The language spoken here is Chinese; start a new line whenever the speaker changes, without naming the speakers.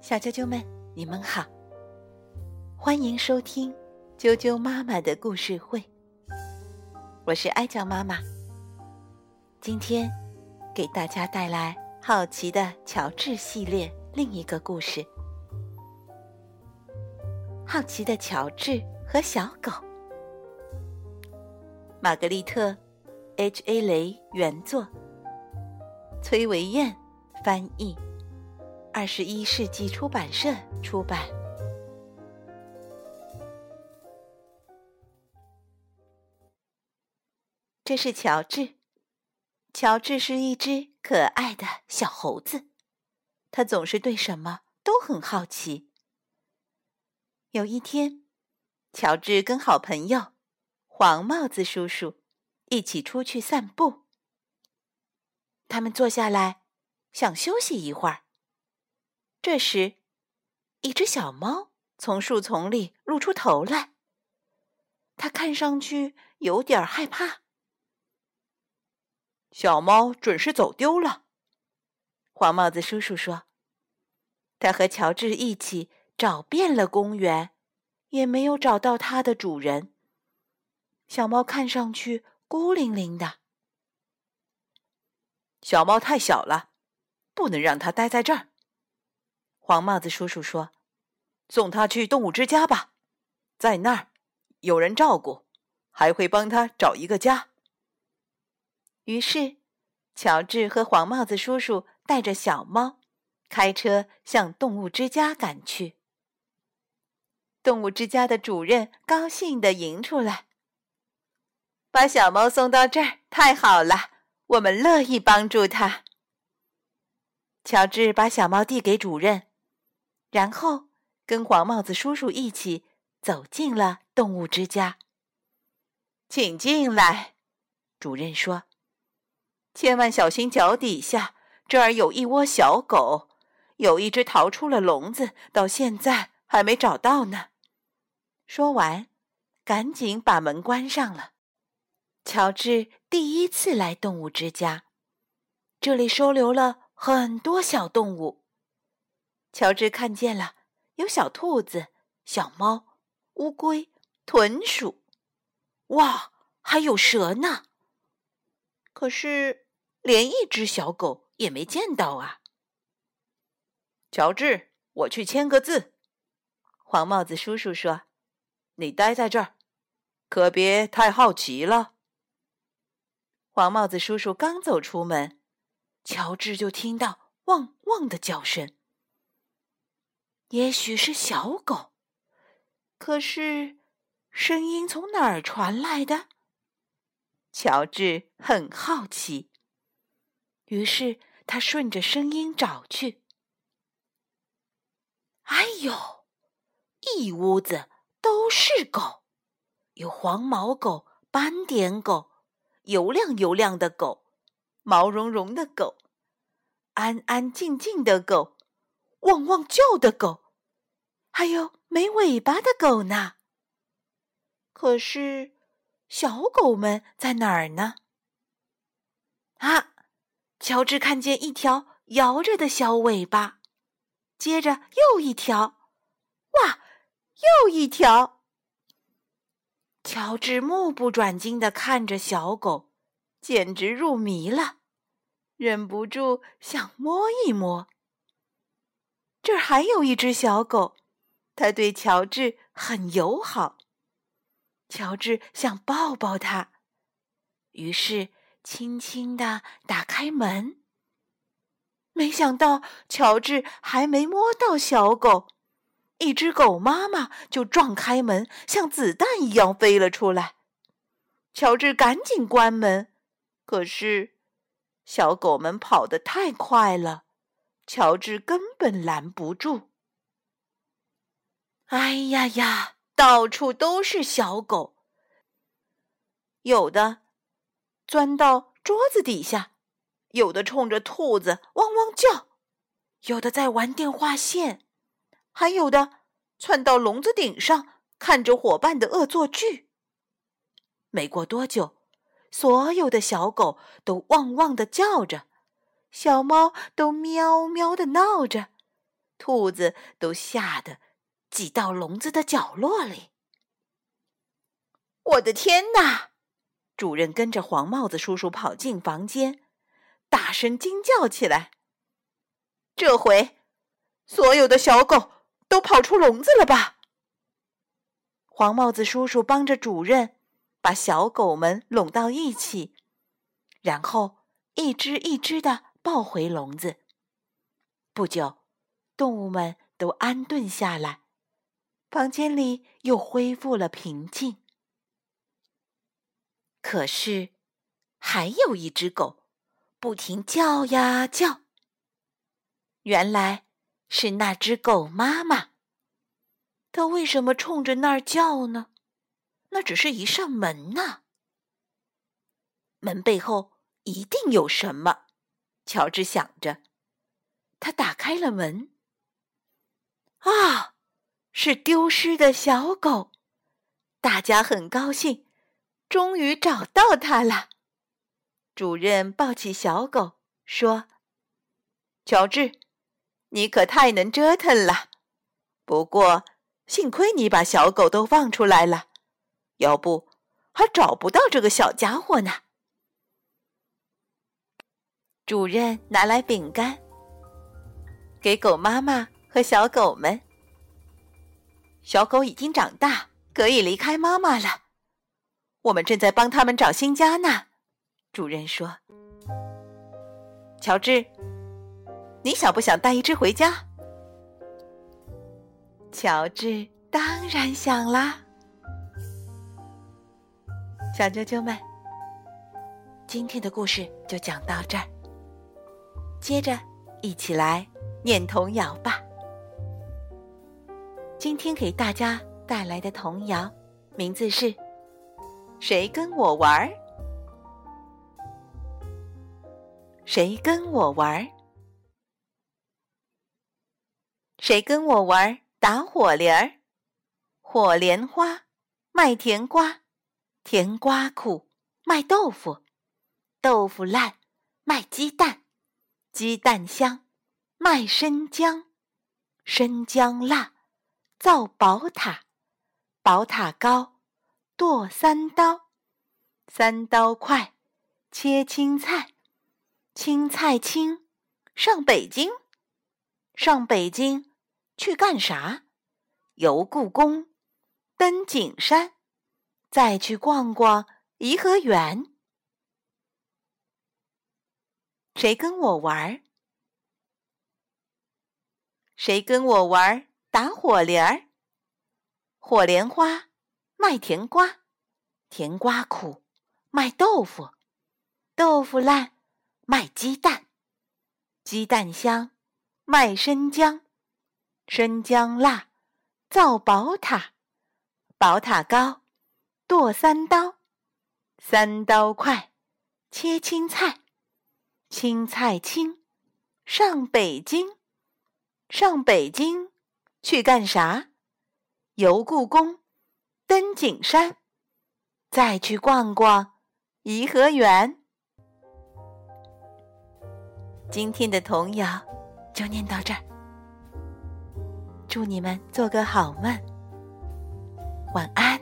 小啾啾们，你们好，欢迎收听啾啾妈妈的故事会。我是哀酱妈妈，今天给大家带来《好奇的乔治》系列另一个故事，《好奇的乔治和小狗》。玛格丽特 ·H·A· 雷原作，崔维燕翻译，二十一世纪出版社出版。这是乔治。乔治是一只可爱的小猴子，他总是对什么都很好奇。有一天，乔治跟好朋友。黄帽子叔叔一起出去散步。他们坐下来，想休息一会儿。这时，一只小猫从树丛里露出头来。它看上去有点害怕。
小猫准是走丢了，
黄帽子叔叔说。他和乔治一起找遍了公园，也没有找到它的主人。小猫看上去孤零零的。
小猫太小了，不能让它待在这儿。
黄帽子叔叔说：“
送他去动物之家吧，在那儿有人照顾，还会帮他找一个家。”
于是，乔治和黄帽子叔叔带着小猫，开车向动物之家赶去。动物之家的主任高兴地迎出来。把小猫送到这儿，太好了！我们乐意帮助它。乔治把小猫递给主任，然后跟黄帽子叔叔一起走进了动物之家。请进来，主任说：“千万小心脚底下，这儿有一窝小狗，有一只逃出了笼子，到现在还没找到呢。”说完，赶紧把门关上了。乔治第一次来动物之家，这里收留了很多小动物。乔治看见了有小兔子、小猫、乌龟、豚鼠，哇，还有蛇呢！可是连一只小狗也没见到啊！
乔治，我去签个字。
黄帽子叔叔说：“
你待在这儿，可别太好奇了。”
黄帽子叔叔刚走出门，乔治就听到汪汪的叫声。也许是小狗，可是声音从哪儿传来的？乔治很好奇，于是他顺着声音找去。哎呦，一屋子都是狗，有黄毛狗、斑点狗。油亮油亮的狗，毛茸茸的狗，安安静静的狗，汪汪叫的狗，还有没尾巴的狗呢。可是，小狗们在哪儿呢？啊！乔治看见一条摇着的小尾巴，接着又一条，哇，又一条。乔治目不转睛地看着小狗，简直入迷了，忍不住想摸一摸。这儿还有一只小狗，它对乔治很友好。乔治想抱抱它，于是轻轻地打开门。没想到，乔治还没摸到小狗。一只狗妈妈就撞开门，像子弹一样飞了出来。乔治赶紧关门，可是小狗们跑得太快了，乔治根本拦不住。哎呀呀，到处都是小狗，有的钻到桌子底下，有的冲着兔子汪汪叫，有的在玩电话线。还有的窜到笼子顶上，看着伙伴的恶作剧。没过多久，所有的小狗都汪汪的叫着，小猫都喵喵的闹着，兔子都吓得挤到笼子的角落里。我的天哪！主任跟着黄帽子叔叔跑进房间，大声惊叫起来。这回，所有的小狗都跑出笼子了吧？黄帽子叔叔帮着主任把小狗们拢到一起，然后一只一只的抱回笼子。不久，动物们都安顿下来，房间里又恢复了平静。可是，还有一只狗不停叫呀叫。原来是那只狗妈妈。它为什么冲着那儿叫呢？那只是一扇门呐。门背后一定有什么，乔治想着。他打开了门。啊，是丢失的小狗！大家很高兴，终于找到它了。主任抱起小狗说：“乔治。”你可太能折腾了，不过幸亏你把小狗都放出来了，要不还找不到这个小家伙呢。主任拿来饼干，给狗妈妈和小狗们。小狗已经长大，可以离开妈妈了。我们正在帮他们找新家呢。主任说：“乔治。”你想不想带一只回家？乔治当然想啦。小啾啾们，今天的故事就讲到这儿。接着一起来念童谣吧。今天给大家带来的童谣名字是《谁跟我玩儿》？谁跟我玩儿？谁跟我玩儿打火莲儿？火莲花，卖甜瓜，甜瓜苦，卖豆腐，豆腐烂，卖鸡蛋，鸡蛋香，卖生姜，生姜辣，造宝塔，宝塔高，剁三刀，三刀快，切青菜，青菜青，上北京。上北京去干啥？游故宫，登景山，再去逛逛颐和园。谁跟我玩？谁跟我玩打火莲儿？火莲花卖甜瓜，甜瓜苦卖豆腐，豆腐烂卖鸡蛋，鸡蛋香。卖生姜，生姜辣，造宝塔，宝塔高，剁三刀，三刀快，切青菜，青菜青，上北京，上北京去干啥？游故宫，登景山，再去逛逛颐和园。今天的童谣。就念到这儿，祝你们做个好梦，晚安。